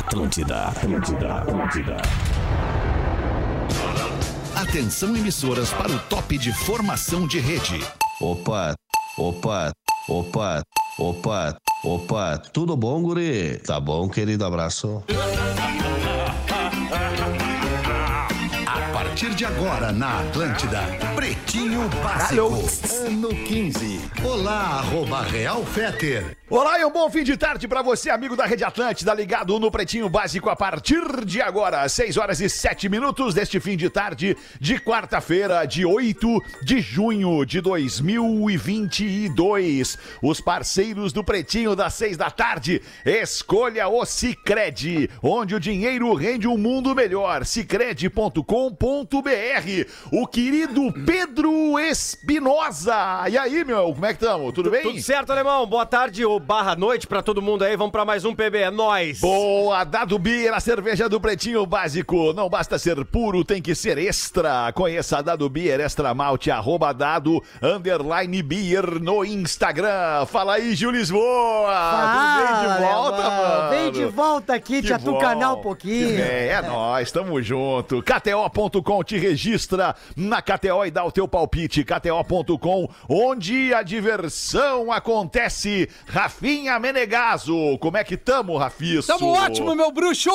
Atlântida, Atlântida, Atlântida. Atenção emissoras para o top de formação de rede. Opa, opa, opa, opa, opa, tudo bom, guri? Tá bom, querido, abraço. A partir de agora na Atlântida, Pretinho Básico, ano 15. Olá, arroba Real Feter. Olá e um bom fim de tarde pra você, amigo da Rede Atlântida, ligado no Pretinho Básico a partir de agora, 6 horas e 7 minutos deste fim de tarde de quarta-feira, de 8 de junho de 2022. Os parceiros do Pretinho das 6 da tarde, escolha o Cicred, onde o dinheiro rende um mundo melhor. Cicred.com.br. O querido Pedro Espinosa. E aí, meu, como é que estamos? Tudo bem? Tudo certo, alemão. Boa tarde ou barra noite pra todo mundo aí. Vamos pra mais um PB. É nóis. Boa, Dado Beer, a cerveja do Pretinho Básico. Não basta ser puro, tem que ser extra. Conheça a Dado Beer Extra Malte, arroba dado, underline beer no Instagram. Fala aí, Gil Lisboa. Tudo bem de volta, alemão. mano? Vem de volta aqui, te atucanar um pouquinho. É, é nóis, tamo junto. KTO.com te registra na KTO e dá o teu palpite. KTO.com, onde a diversão acontece. Rafinha Menegaso, como é que tamo, Rafiço? Tamo ótimo, meu bruxo!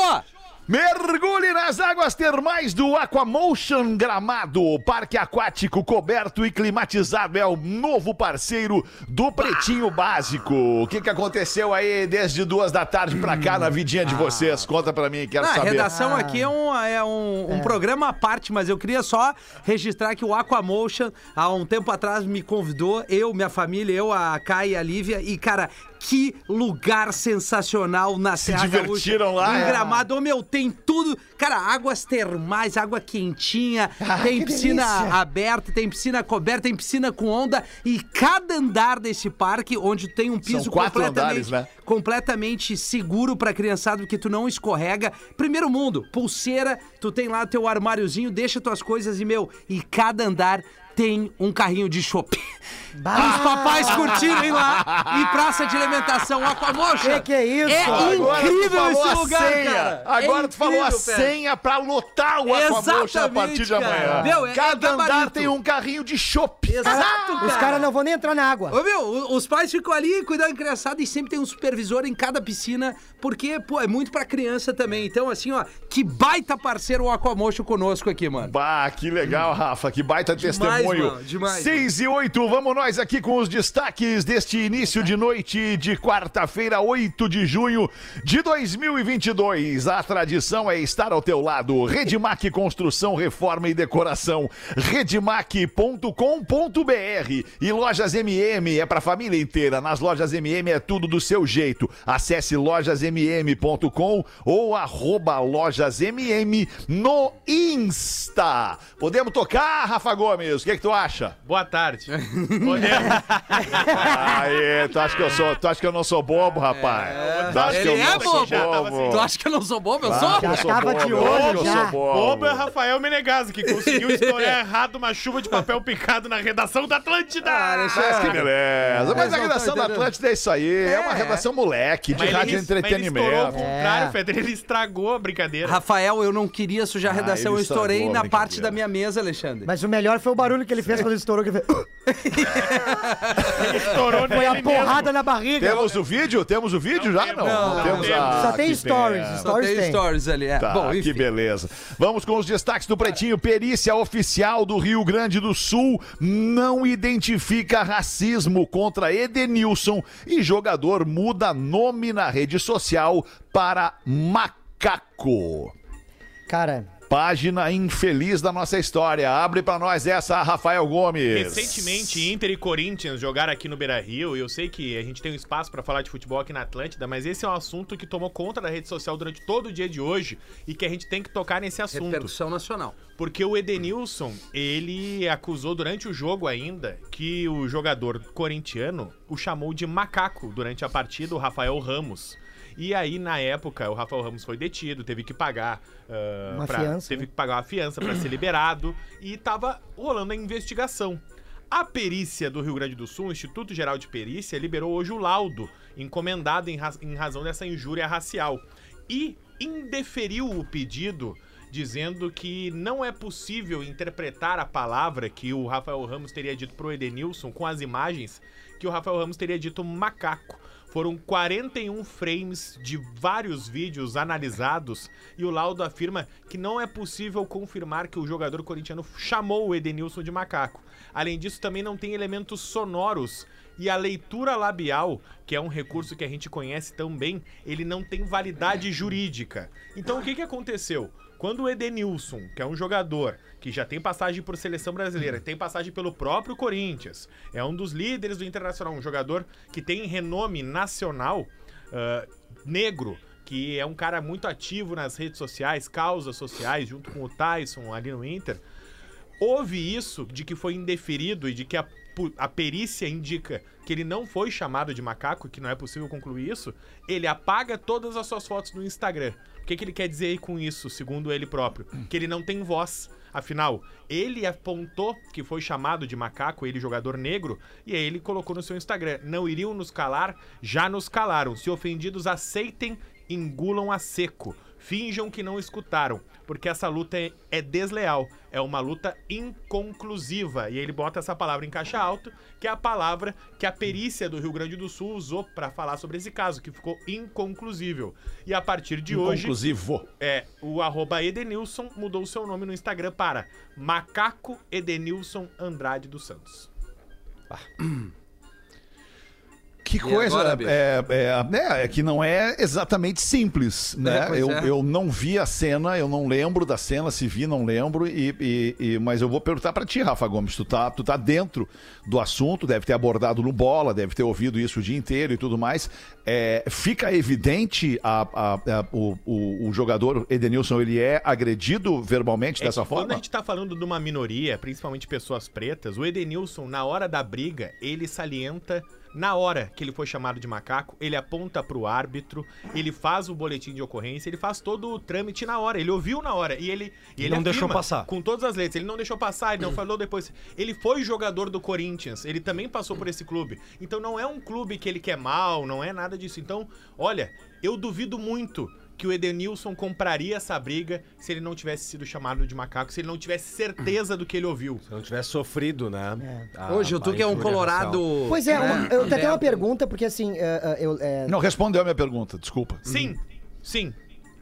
Mergulhe nas águas termais do Aquamotion Gramado. Parque aquático coberto e climatizado é o novo parceiro do Pretinho Básico. O que, que aconteceu aí desde duas da tarde pra cá na vidinha de vocês? Conta pra mim, quero Ah, a saber. redação aqui é um, é um, um programa à parte, mas eu queria só registrar que o Aquamotion, há um tempo atrás, me convidou, eu, minha família, eu, a Kai e a Lívia, e, cara, que lugar sensacional na Serra divertiram Gaúcha. lá, Em é? Gramado, ô, meu, tem tudo. Cara, águas termais, água quentinha, tem que piscina delícia. aberta, tem piscina coberta, tem piscina com onda, e cada andar desse parque, onde tem um piso completamente andares, né? completamente seguro pra criançada, porque tu não escorrega. Primeiro mundo, pulseira, tu tem lá teu armáriozinho, deixa tuas coisas e, meu, e cada andar tem um carrinho de chopp. Os papais curtirem lá e praça de alimentação Aquamotion. Que que é isso? É Agora tu incrível falou esse a lugar, senha. cara. Agora É tu falou a incrível, cara. senha pra lotar o Aquamotion a partir de cara. amanhã. Meu, é- é Cada andar gabarito. tem um carrinho de chopp. Exato, Os caras não vão nem entrar na água. Ô, meu, o- os pais ficam ali cuidando da criançada e sempre tem um supervisor em cada piscina, porque, pô, é muito pra criança também. Então, assim, ó, que baita parceiro o Aquamotion conosco aqui, mano. Bah, que legal, Rafa. Que baita Demais, testemunho. mano, demais, 6 e 8, vamos nós aqui com os destaques deste início de noite de quarta-feira, 8 de junho de 2022. A tradição é estar ao teu lado. Redmac Construção, Reforma e Decoração. Redmac.com.br e Lojas MM é pra família inteira. Nas Lojas MM é tudo do seu jeito. Acesse lojasmm.com ou arroba lojasmm no Insta. Podemos tocar, Rafa Gomes? O que, que tu acha? Boa tarde. Aê, tu acha que eu sou, tu acha que eu não sou bobo, rapaz? tu acha que Ele eu é não sou bobo. Já. Tu acha que eu não sou bobo? Eu Ah, sou? que eu sou tava bobo, de olho que eu já. sou bobo. Bobo é Rafael Menegaso, que conseguiu estourar errado uma chuva de papel picado na redação da Atlântida. Ah, Mas que beleza. Mas a redação da. Atlântida é isso aí. É, uma redação moleque, de Mas ele rádio mas Ele estourou ao entretenimento. contrário, É. Feder. Ele estragou a brincadeira. Rafael, eu não queria sujar a Ah, redação, ele eu estourei estragou a na brincadeira. parte da minha mesa, Alexandre. Mas o melhor foi o barulho que ele fez quando ele estourou. Que ele fez... Ele estourou Foi a porrada na barriga. Temos o vídeo? Temos o vídeo já? Não. não, temos não a... Só tem stories. Só Stories tem tem. stories ali. É. Tá, Bom, que beleza. Vamos com os destaques do Pretinho. Perícia oficial do Rio Grande do Sul não identifica racismo contra Edenilson e jogador muda nome na rede social para Macaco. Cara, Página infeliz da nossa história. Abre pra nós essa, Rafael Gomes. Recentemente, Inter e Corinthians jogaram aqui no Beira Rio. E eu sei que a gente tem um espaço pra falar de futebol aqui na Atlântida, mas esse é um assunto que tomou conta da rede social durante todo o dia de hoje e que a gente tem que tocar nesse assunto. Repercussão nacional. Porque o Edenilson, ele acusou durante o jogo ainda que o jogador corintiano o chamou de macaco durante a partida, o Rafael Ramos. E aí, na época, o Rafael Ramos foi detido, teve que pagar. ah, Uma pra- fiança, Teve né? que pagar uma fiança pra ser liberado. E tava rolando a investigação. A perícia do Rio Grande do Sul, o Instituto Geral de Perícia, liberou hoje o laudo encomendado em, ra- em razão dessa injúria racial. E indeferiu o pedido, dizendo que não é possível interpretar a palavra que o Rafael Ramos teria dito pro Edenilson com as imagens que o Rafael Ramos teria dito macaco. Foram 41 frames de vários vídeos analisados e o laudo afirma que não é possível confirmar que o jogador corintiano chamou o Edenilson de macaco. Além disso, também não tem elementos sonoros e a leitura labial, que é um recurso que a gente conhece tão bem, ele não tem validade jurídica. Então o que, que aconteceu? Quando o Edenilson, que é um jogador que já tem passagem por seleção brasileira, tem passagem pelo próprio Corinthians, é um dos líderes do Internacional, um jogador que tem renome nacional, ah, negro, que é um cara muito ativo nas redes sociais, causas sociais, junto com o Tyson ali no Inter. Houve isso de que foi indeferido e de que a, a perícia indica que ele não foi chamado de macaco, que não é possível concluir isso, ele apaga todas as suas fotos no Instagram. O que, que ele quer dizer aí com isso, segundo ele próprio? Que ele não tem voz. Afinal, ele apontou que foi chamado de macaco, ele jogador negro, e aí ele colocou no seu Instagram: não iriam nos calar, já nos calaram. Se ofendidos, aceitem, engulam a seco. Finjam que não escutaram, porque essa luta é, é desleal, é uma luta inconclusiva. E ele bota essa palavra em caixa alto, que é a palavra que a perícia do Rio Grande do Sul usou para falar sobre esse caso, que ficou inconclusível. E a partir de hoje, Inclusivo. é, o arroba Edenilson mudou o seu nome no Instagram para Macaco Edenilson Andrade dos Santos. Que coisa, agora, bicho? é, é, né, é que não é exatamente simples, né? pois eu, é. eu não vi a cena, eu não lembro da cena, se vi, não lembro, e, e- e- mas eu vou perguntar pra ti, Rafa Gomes, tu tá, tu tá dentro do assunto, deve ter abordado no bola, deve ter ouvido isso o dia inteiro e tudo mais. É, fica evidente a, a- a- o, o- o jogador Edenilson, ele é agredido verbalmente É dessa que Quando forma? a gente tá falando de uma minoria, principalmente pessoas pretas, o Edenilson, na hora da briga, ele salienta. Na hora que ele foi chamado de macaco, ele aponta pro árbitro, ele faz o boletim de ocorrência, ele faz todo o trâmite na hora. Ele ouviu na hora e ele, e ele não deixou passar. Com todas as letras. Ele não deixou passar, ele não falou depois. Ele foi jogador do Corinthians, ele também passou por esse clube. Então não é um clube que ele quer mal, não é nada disso. Então, olha, eu duvido muito que o Edenilson compraria essa briga se ele não tivesse sido chamado de macaco, se ele não tivesse certeza do que ele ouviu. Se não tivesse sofrido, né? a- Hoje, a tu que é um colorado... racial. Pois é, né, uma- eu até tenho uma pergunta, porque assim, é, é, eu, é, Não respondeu a minha pergunta, desculpa. Sim, sim.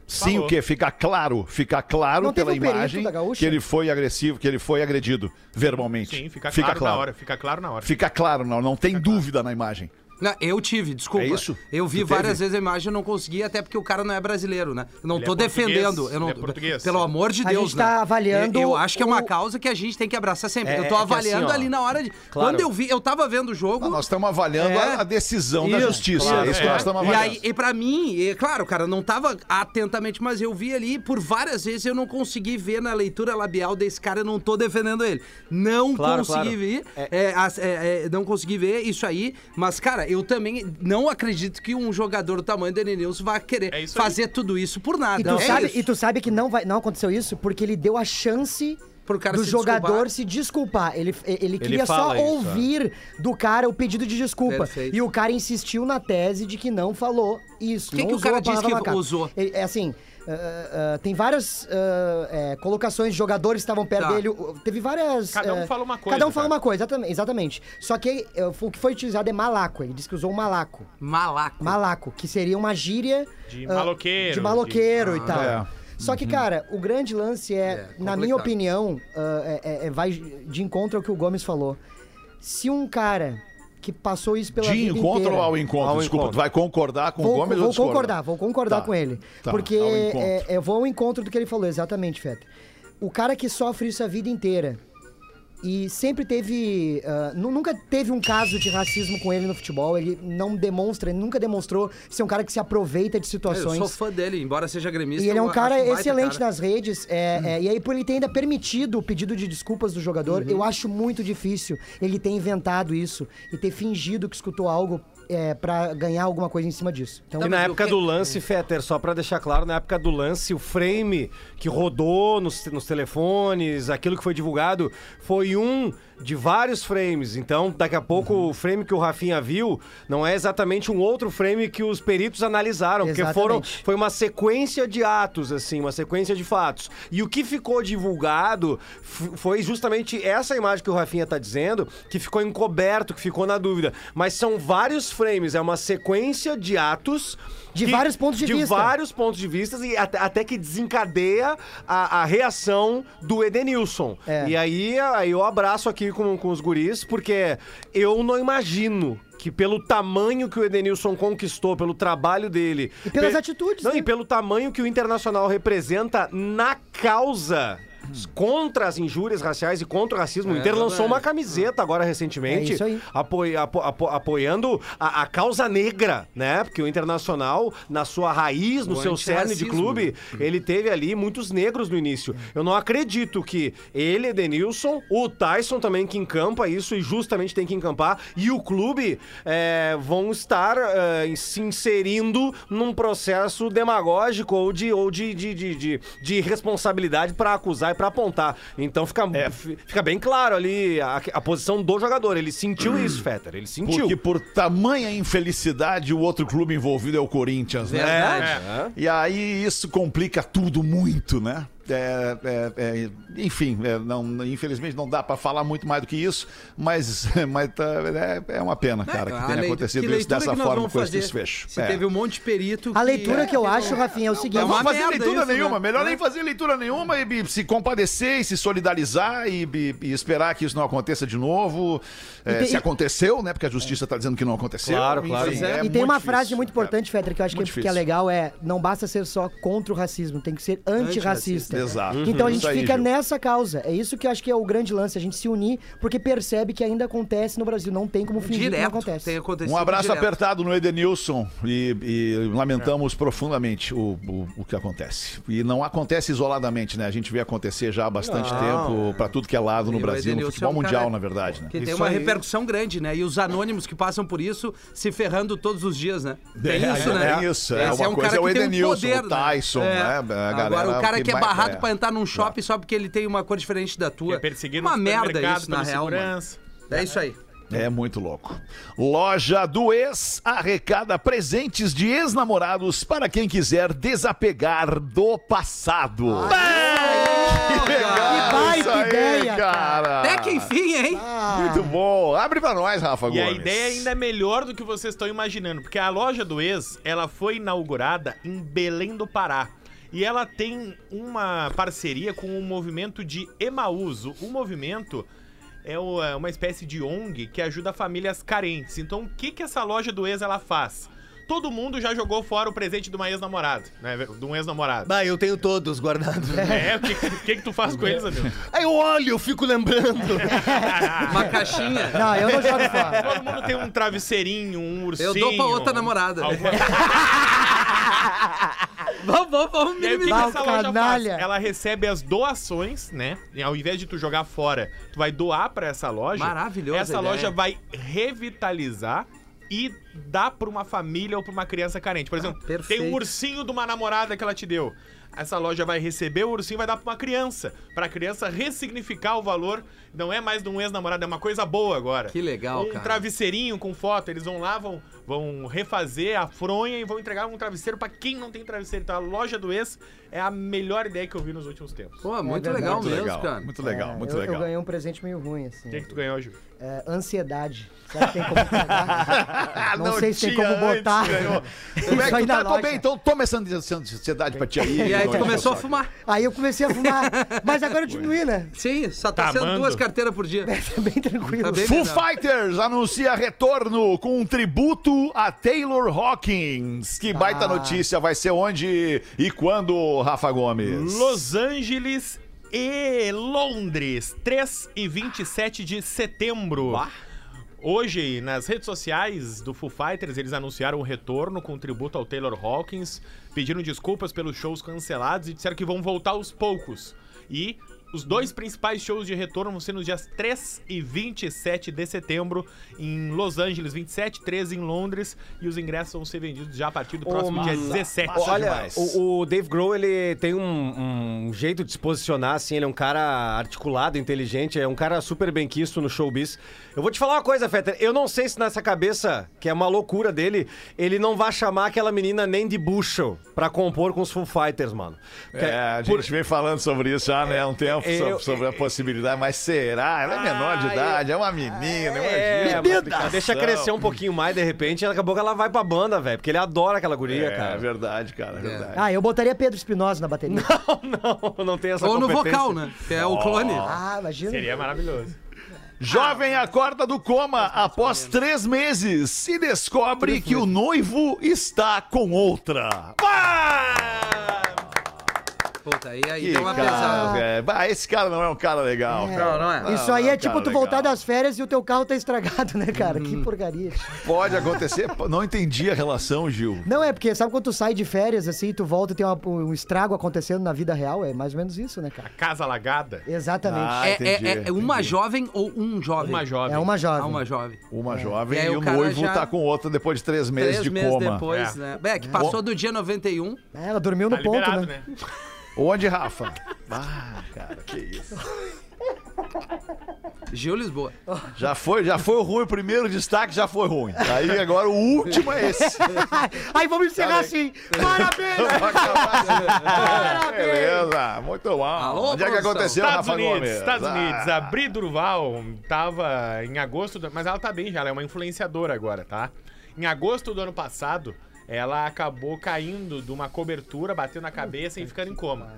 Sim, Falou. o que? Fica claro, fica claro Não pela um imagem que ele foi agressivo, que ele foi agredido verbalmente. Sim, fica, claro, na hora. Fica claro na hora. Fica claro, não, não tem dúvida na imagem. Não, eu tive, desculpa. É isso? Eu vi Tu várias teve? vezes a imagem e não consegui, até porque o cara não é brasileiro, né? Eu não Ele tô é português, defendendo. Eu não, ele é português. Pelo amor de A Deus, gente tá né? avaliando Eu, eu acho que é uma o- causa que a gente tem que abraçar sempre. É, eu tô é que avaliando assim, ali na hora de. claro. Quando eu vi, eu tava vendo o jogo. Não, nós estamos avaliando É. a, a decisão da Isso, justiça. claro, é isso que é. nós estamos E avaliando. aí, e pra mim, e, claro, cara, não tava atentamente, mas eu vi ali, por várias vezes eu não consegui ver na leitura labial desse cara, eu não tô defendendo ele. Não Claro, consegui claro. ver, é, é, é, não consegui ver isso aí, mas, cara, eu também não acredito que um jogador do tamanho do Edenilson vai querer É fazer tudo isso por nada. e, tu É sabe, isso. e tu sabe que não, vai, não aconteceu isso porque ele deu a chance Pro cara do se jogador desculpar. se desculpar. Ele, ele queria só fala isso, ouvir do cara o pedido de desculpa. Perfeito. E o cara insistiu na tese de que não falou isso. Que não que o cara disse que usou? É, é assim. Ah, ah, tem várias ah, é, colocações de jogadores que estavam perto Tá. dele. Teve várias. Cada um fala uma coisa, Cada um fala cara. uma coisa, exatamente. exatamente. Só que eh, o que foi utilizado é malaco. Ele disse que usou um malaco. Malaco. Malaco, que seria uma gíria De ah, maloqueiro, De maloqueiro de- e tal. É. Só que, cara, o grande lance é, É, na minha opinião, ah, é- é- é- vai de encontro ao que o Gomes falou. Se um cara que passou isso pela De vida encontro inteira, ou ao encontro? Ao Desculpa, encontro. tu vai concordar com o Vou, Gomes vou ou discordar? concordar, vou concordar Tá. com ele. Tá, porque ao encontro. é, eu vou ao encontro do que ele falou, exatamente, Feta. O cara que sofre isso a vida inteira e sempre teve. nu- nunca teve um caso de racismo com ele no futebol. Ele não demonstra, ele nunca demonstrou ser um cara que se aproveita de Eu situações. sou fã dele, embora seja gremista. E ele é eu um cara excelente cara. nas redes. é, é, e aí, por ele ter ainda permitido o pedido de desculpas do jogador, Uhum. eu acho muito difícil ele ter inventado isso e ter fingido que escutou algo é, para ganhar alguma coisa em cima disso. Então, E na mas o época que- do lance, Fetter, só pra deixar claro, na época do lance, o frame que rodou nos, nos telefones, aquilo que foi divulgado, foi um de vários frames. Então, daqui a pouco, o frame que o Rafinha viu não é exatamente um outro frame que os peritos analisaram, porque foram, Exatamente. foi uma sequência de atos, assim, uma sequência de fatos. E o que ficou divulgado foi justamente essa imagem que o Rafinha tá dizendo, que ficou encoberto, que ficou na dúvida. Mas são vários frames, é uma sequência de atos. De que- vários pontos de vista. vários pontos de vista e até, até que desencadeia a, a reação do Edenilson. É. E aí, aí eu abraço aqui com, com os guris, porque eu não imagino que pelo tamanho que o Edenilson conquistou, pelo trabalho dele... E pelas pe- atitudes, Não, né? e pelo tamanho que o Internacional representa na causa... Contra as injúrias raciais e contra o racismo. o Inter lançou uma camiseta agora recentemente É isso aí. apoi- apo- apo- apoiando a, a causa negra, né? Porque o Internacional, na sua raiz, no O seu cerne de clube, ele teve ali muitos negros no início. Eu não acredito que ele, Edenilson, o Tyson também que encampa isso e justamente tem que encampar, e o clube é, vão estar é, se inserindo num processo demagógico ou de, ou de, de, de, de- de responsabilidade para acusar e para apontar. Então fica, fi- fica bem claro ali a, a posição do jogador. Ele sentiu isso, Fetter. Ele sentiu. Porque por tamanha infelicidade, o outro clube envolvido é o Corinthians, né? Verdade. E aí isso complica tudo muito, né? É, é, é, enfim, é, não, infelizmente não dá pra falar muito mais do que isso, mas, mas tá, é, é uma pena, cara, que tenha acontecido que isso dessa forma com esse desfecho. Se É. teve um monte de perito A que- leitura que eu acho, Rafinha, é o seguinte. Não uma fazer leitura isso, nenhuma. né? Melhor É. nem fazer leitura nenhuma e, e se compadecer e se solidarizar e, e- e esperar que isso não aconteça de novo. É, tem- se aconteceu, né? Porque a justiça está dizendo que não aconteceu. Claro, claro. Enfim, é. é e tem uma muito frase difícil, muito importante, Fetter, que eu acho que, que é difícil. legal, é não basta ser só contra o racismo, tem que ser antirracista. Exato. Então a gente aí, fica Gil. nessa causa. É isso que eu acho que é o grande lance, a gente se unir, porque percebe que ainda acontece no Brasil. Não tem como fingir que não Direto. acontece. Tem acontecido Um abraço direto. apertado no Edenilson e, e lamentamos profundamente o, o, o que acontece. E não acontece isoladamente, né? A gente vê acontecer já há bastante tempo pra tudo que é lado no E Brasil, no Edenilson futebol é um mundial, na verdade, né? Que tem Isso uma aí. repercussão grande, né? E os anônimos que passam por isso se ferrando todos os dias, né? É, isso, é, né? é isso, é. Uma coisa é o que tem um Edenilson, poder, o Tyson, né? A Agora, o cara que, é vai- barrado é. pra entrar num shopping só porque ele tem uma cor diferente da tua. Uma merda isso, na real. É isso aí. É muito louco. Loja do Ex arrecada presentes de ex-namorados para quem quiser desapegar do passado. que legal! Que baita aí, ideia, cara! Até que enfim, hein? Muito bom. Abre pra nós, Rafa E Gomes. a ideia ainda é melhor do que vocês estão imaginando, porque a loja do ex, ela foi inaugurada em Belém do Pará. E ela tem uma parceria com o movimento de Emaús. O movimento é é uma espécie de ONG que ajuda famílias carentes. Então, o que, que essa loja do ex ela faz? Todo mundo já jogou fora o presente de uma ex-namorada, né? De um ex-namorado. Bah, eu tenho todos guardados. É, o que, que, que tu faz com eles, amigo? Aí eu olho, eu fico lembrando. Uma caixinha. Não, eu não jogo fora. Todo mundo tem um travesseirinho, um ursinho. Eu dou pra outra namorada. alguma- Vamos, vamos, vamos E aí, o que, que Minimizar essa o loja canalha. faz? Ela recebe as doações, né? E ao invés de tu jogar fora, tu vai doar pra essa loja. Maravilhosa Essa ideia. loja vai revitalizar e dar pra uma família ou pra uma criança carente. Por exemplo, tem perfeito. um ursinho de uma namorada que ela te deu. Essa loja vai receber o ursinho e vai dar pra uma criança. Pra criança ressignificar o valor. Não é mais de um ex-namorado, é uma coisa boa agora. Que legal, um cara. travesseirinho com foto. Eles vão lá, vão, vão refazer a fronha e vão entregar um travesseiro pra quem não tem travesseiro. Então a loja do ex é a melhor ideia que eu vi nos últimos tempos. Pô, muito verdade. legal Muito mesmo, legal, cara. muito legal, É, muito eu, legal. Eu ganhei um presente meio ruim, assim. O que, que tu ganhou, Ju? É, ansiedade. Será que tem como pegar? não, sei se tem como botar. Como é que tu tá? Loja. bem, então toma essa ansiedade pra ti aí. E aí tu Não, começou a fumar. Aí eu comecei a fumar. Mas agora eu diminuí, né? Sim, só tá, Tá sendo amando. duas carteiras por dia. Tá bem tranquilo. Tá bem Foo. Fighters anuncia retorno com um tributo a Taylor Hawkins. Que baita Ah. notícia, vai ser onde e quando, Rafa Gomes? Los Angeles e Londres, 3 e 27 de setembro. Hoje, nas redes sociais do Foo Fighters, eles anunciaram o retorno com tributo ao Taylor Hawkins, pediram desculpas pelos shows cancelados e disseram que vão voltar aos poucos. E Os dois principais shows de retorno vão ser nos dias 3 e 27 de setembro em Los Angeles, 27, 13 em Londres e os ingressos vão ser vendidos já a partir do próximo dia 17. Olha, o, o Dave Grohl, ele tem um, um jeito de se posicionar, assim, ele é um cara articulado, inteligente, é um cara super bem quisto no showbiz. Eu vou te falar uma coisa, Fetter, eu não sei se nessa cabeça, que é uma loucura dele, ele não vai chamar aquela menina nem de Bushel pra compor com os Foo Fighters, mano. É, a gente por- vem falando sobre isso já, né, há um tempo, eu- sobre, a possibilidade, mas será? Ela é menor de Ah, idade, é uma menina, É, imagina. mas complicação. deixa crescer um pouquinho mais, de repente, daqui a pouco ela vai pra banda, velho, porque ele adora aquela guria, É, cara. verdade, cara, verdade. Ah, eu botaria Pedro Espinosa na bateria. Não, não tem essa Ou no vocal, né? Que é o clone. Ah, imagina. Seria maravilhoso. Jovem acorda do coma após três meses se descobre que o noivo está com outra. Puta, aí, aí deu uma cara, pesada. é, esse cara não é um cara legal, cara. Não, não é. Isso aí é Ah, tipo tu voltar legal. das férias e o teu carro tá estragado, né, cara? Que porcaria. Pode acontecer. Não entendi a relação, Gil. Não, é porque sabe quando tu sai de férias assim, tu volta e tem uma- um estrago acontecendo na vida real? É mais ou menos isso, né, cara? Casa alagada, Exatamente. Ah, É, entendi, é- é uma entendi. jovem ou um jovem? uma jovem. é uma Ah, jovem. uma jovem. Uma jovem E e, o noivo já- tá com outra depois de três meses Três de meses coma. depois, É. né? É, que passou do dia 91. É, ela dormiu no Tá ponto, liberado, né? né? Onde, Rafa? Ah, cara, que isso. Gil Lisboa. Já foi, já foi ruim o primeiro destaque, já foi ruim. Aí agora o último é esse. Aí vamos encerrar assim. Parabéns! Beleza, muito bom. Alô, Onde é que aconteceu, Estados Rafa Unidos, Gomes? Estados Ah. Unidos. A Bri Durval tava em agosto, do- mas ela tá bem já, ela é uma influenciadora agora, tá? Em agosto do ano passado, ela acabou caindo de uma cobertura, bateu na cabeça e ficando em coma.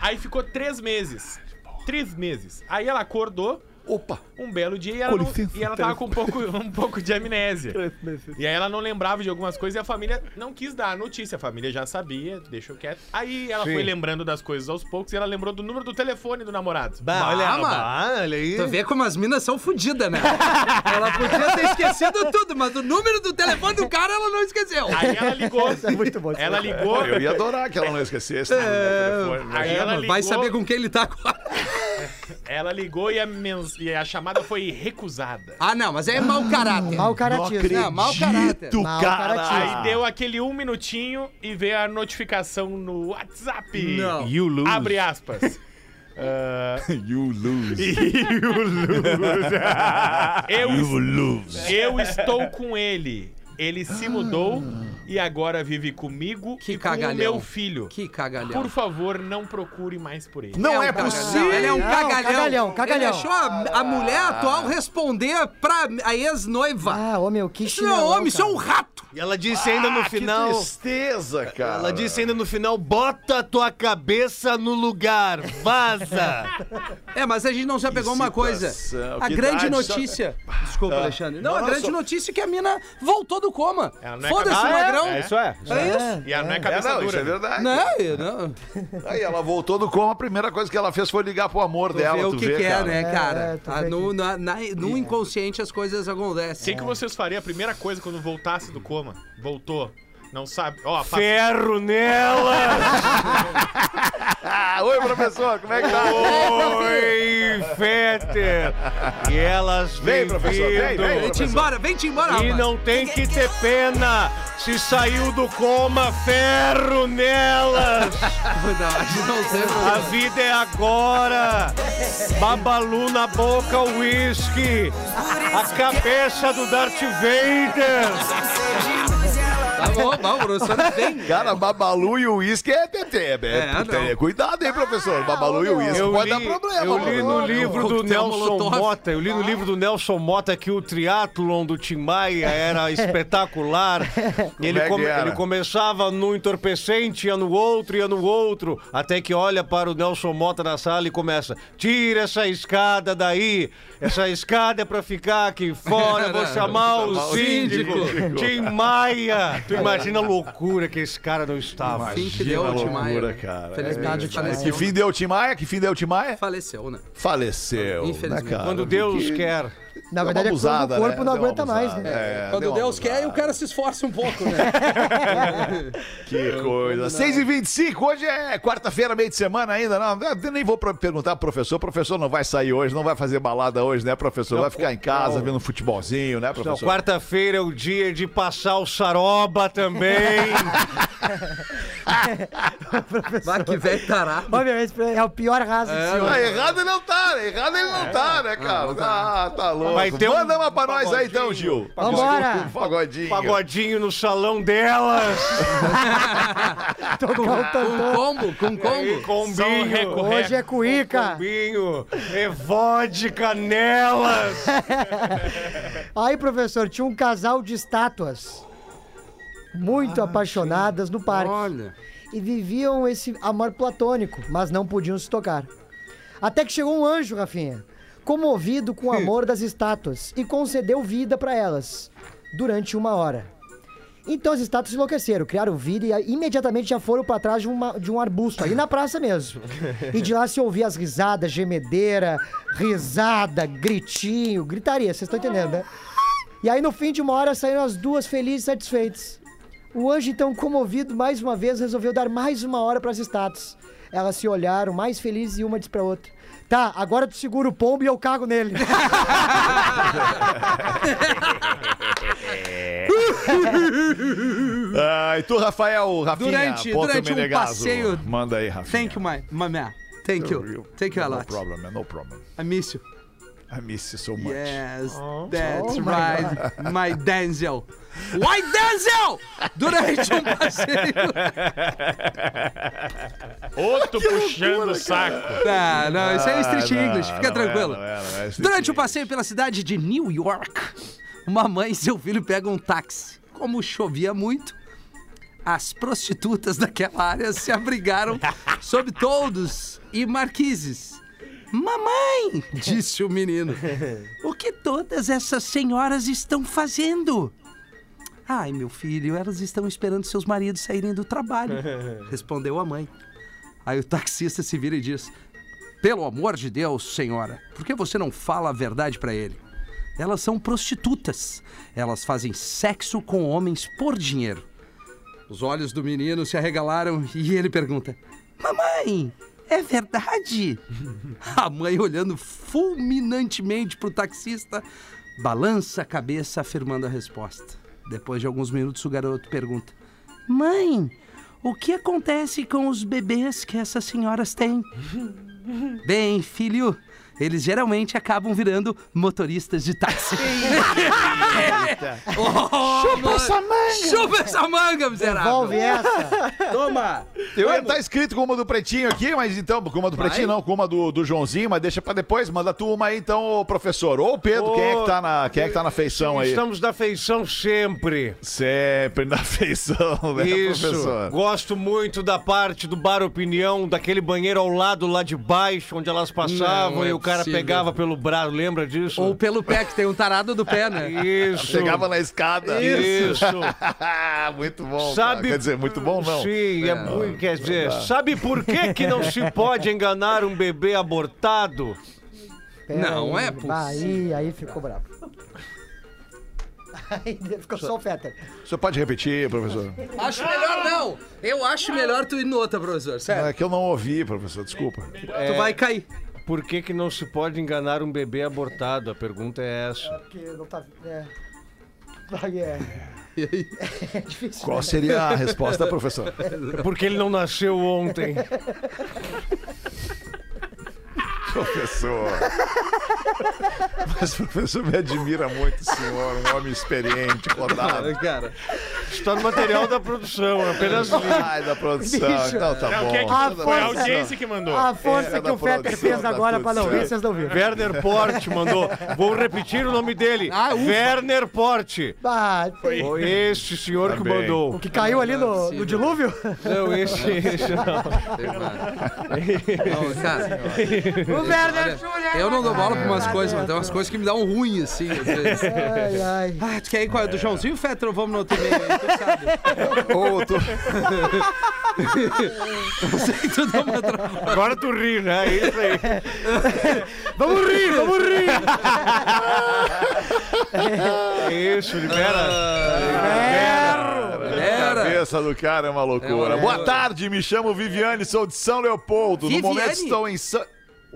Aí ficou três meses. Três meses. Aí ela acordou. Opa! Um belo dia e ela, não- e ela tava com um pouco, um pouco de amnésia. E aí ela não lembrava de algumas coisas e a família não quis dar a notícia. A família já sabia, deixou quieto. Aí ela foi lembrando das coisas aos poucos e ela lembrou do número do telefone do namorado. Bah, olha, mano. bah, olha aí. Tu vê como as minas são fodidas, né? ela podia ter esquecido tudo, mas o número do telefone do cara ela não esqueceu. Aí ela ligou. é muito bom. Ela ligou. Eu ia adorar que ela não esquecesse. né, telefone. Aí É, ela mano, vai ligou. saber com quem ele tá agora. Ela ligou e a, mens- e a chamada foi recusada. Ah, não, mas é mau caráter. Caratismo. Não, mau caráter. Mau cara. caratismo. Aí deu aquele um minutinho e veio a notificação no WhatsApp. Não. You lose. Abre aspas. Ah, You lose. eu, You lose. eu estou com ele. Ele se mudou e agora vive comigo Que e com cagalhão. o meu filho. Que cagalhão. Por favor, não procure mais por ele. Não um é possível. Ele é um cagalhão. cagalhão, cagalhão. Ele deixou a, a mulher atual responder pra a ex-noiva. Ah, ô meu, que isso não é homem, isso é um rato. E ela disse ainda no Ah, final. Que tristeza, cara. Ela disse ainda no final: bota a tua cabeça no lugar, vaza! É, mas a gente não se apegou a uma coisa. A que grande idade, notícia. Desculpa, Alexandre. Não, Não, a grande só- notícia é que a mina voltou do coma. Ela não é Foda-se, cabeça- magrão. É, isso é. É isso. E ela não é É, cabeça não, isso dura. é verdade. Não, não. Aí ela voltou do coma, a primeira coisa que ela fez foi ligar pro amor Tu dela. vê o tu que, vê, que é, cara. né, cara? É, Ah, no, na- na- no inconsciente as coisas O acontecem. que, que vocês fariam a primeira coisa quando voltasse do coma? Voltou. Não sabe. Ó, passa- Ferro nela! Oi, professor, como é que tá? Oi, Fetter! E elas Vem, vêm professor, vem, vindo. vem. Vem-te embora, vem-te embora, E rapaz. não tem que ter pena! Se saiu do coma, ferro nelas! Não, a gente não tem A vida é agora! Babalu na boca, whisky! A cabeça do Darth Vader! Tá bom, vamos, professor, vem. Cara, Babalu e o uísque é TT. É, É, não. cuidado aí, professor. Babalu e o uísque Eu pode li, dar problema. eu li no livro do Nelson. Mota, eu li no livro do Nelson Mota que o triatlon do Tim Maia era espetacular. E ele, é come- era? ele começava num entorpecente, ia no outro, ia no outro, até que olha para o Nelson Mota na sala e começa: tira essa escada daí, essa escada é pra ficar aqui fora, vou chamar o síndico, Tim Maia. Tu imagina a loucura que esse cara não estava. Fim que deu, a loucura, cara. Felizmente Que faleceu. fim deu o Tim Maia? Que fim deu o Tim Maia? Faleceu, né? Faleceu. Infelizmente. Né, cara? Quando Deus Porque- quer. Na verdade, é quando abusada, o corpo né? não aguenta mais, né? É, Quando deu uma Deus quer, abusada. o cara se esforça um pouco, né? Que coisa. 6 e 25 hoje é quarta-feira, meio de semana ainda. Não, eu nem vou perguntar pro professor. O professor não vai sair hoje, não vai fazer balada hoje, né, professor? Vai ficar em casa vendo um futebolzinho, né, Não, professor? quarta-feira é o dia de passar o saroba também. Vai que velho tarado. Obviamente, é o pior raso de senhor. Ah, errado ele não tá, né? Errado ele não tá, né, cara? Ah, tá louco. Vai ter um Manda uma pra nós aí então. Gil. Vambora! Um pagodinho. Pagodinho no salão delas. Tocar Com tantão. combo, com combo. Combinho. Hoje é cuíca. Combinho. É vodka nelas. Aí, professor, tinha um casal de estátuas. Muito apaixonadas no parque. Olha. E viviam esse amor platônico, mas não podiam se tocar. Até que chegou um anjo, Rafinha, comovido com o amor das estátuas e concedeu vida para elas durante uma hora. Então as estátuas enlouqueceram, criaram vida e imediatamente já foram para trás de, uma- de um arbusto, ali na praça mesmo. E de lá se ouvia as risadas, gemedeira, risada, gritinho, gritaria, vocês estão entendendo, né? E aí no fim de uma hora saíram as duas felizes e satisfeitas. O anjo, então, comovido mais uma vez, resolveu dar mais uma hora para as estátuas. Elas se olharam, mais felizes, e uma disse pra outra: Tá, agora tu segura o pombo e eu cago nele. Ah, e tu, Rafael, Rafinha, Durante- durante um passeio- Manda aí, Rafinha. Thank you, my, my man. Thank you. Thank you a No lot. problem, man, no problem. I miss you. I miss you so much. Yes, that's Oh, my right, my Denzel. White Denzel! Durante um passeio. Outro puxando o saco. Não, não, isso é Street Ah, não, English, fica não tranquilo. é, não é, não é Durante o English. passeio pela cidade de New York, uma mãe e seu filho pegam um táxi. Como chovia muito, as prostitutas daquela área se abrigaram sob toldos e marquises. Mamãe, disse o menino, o que todas essas senhoras estão fazendo? Ai, meu filho, elas estão esperando seus maridos saírem do trabalho, respondeu a mãe. Aí o taxista se vira e diz: Pelo amor de Deus, senhora, por que você não fala a verdade pra ele? Elas são prostitutas. Elas fazem sexo com homens por dinheiro. Os olhos do menino se arregalaram e ele pergunta: Mamãe, é verdade? A mãe, olhando fulminantemente pro taxista, balança a cabeça afirmando a resposta. Depois de alguns minutos, o garoto pergunta: Mãe, o que acontece com os bebês que essas senhoras têm? Bem, filho, eles geralmente acabam virando motoristas de táxi. Chupa essa manga! Chupa essa manga, miserável! Devolve essa. Toma! Eu ia estar escrito com uma do Pretinho aqui, mas então, com uma do Pretinho não, com uma do, do Joãozinho, mas deixa pra depois, manda tu uma aí então, professor. Ou o Pedro, quem é que tá na, quem é que tá na feição aí? Estamos na feição sempre. Sempre na feição, né, Isso. professor? Gosto muito da parte do bar opinião, daquele banheiro ao lado lá de baixo, onde elas passavam Não é e o cara pegava pelo braço. Lembra disso? Ou pelo pé, que tem um tarado do pé, né? Isso. Chegava na escada. Isso. muito bom. Sabe- cara. Quer dizer, muito bom não. Sim, é muito. Quer dizer, sabe por que, que não se pode enganar um bebê abortado? Pera Não aí. é possível. Aí, aí ficou bravo. Aí ficou só o Fetter. O senhor pode repetir, professor? Acho melhor não. Eu acho melhor tu ir no outra, professor. Sério. É que eu não ouvi, professor, desculpa. Tu vai cair. Por que, que não se pode enganar um bebê abortado? A pergunta é essa. Porque não tá. É. Aí É, é difícil. Qual né? seria a resposta, professor? É porque ele não nasceu ontem. professor. Mas o professor me admira muito, senhor. Um homem experiente, rodado. Cara, Está no material da produção, é apenas. Ai, da produção. Bicho. Então tá Não, bom. quem é que Ah, foi a força. audiência que mandou? A força É, que o Fetter fez agora pra não ver, vocês não viram. Werner Porte mandou. Vou repetir o nome dele. Ah, ufa. Werner Porte. Ah, tem- Foi esse senhor que Também. mandou. o que caiu ali no, no dilúvio? Não, esse, esse não. Não, cara. Vamos Werner Olha, Eu não dou bola pra umas coisas, mas tem umas coisas que me dão ruim, assim, às vezes. Ai, ai. Ah, tu quer ir com a do Joãozinho, Fetter, ou vamos no outro aí? Tu sabe. Ô, tu- Eu sei que tu dá uma tra- Agora tu ri, né? É isso aí. Vamos rir, vamos rir. Isso, libera. Era. cabeça do cara é uma loucura. É Boa tarde, me chamo Viviane, sou de São Leopoldo. Viviane? No momento estou em São...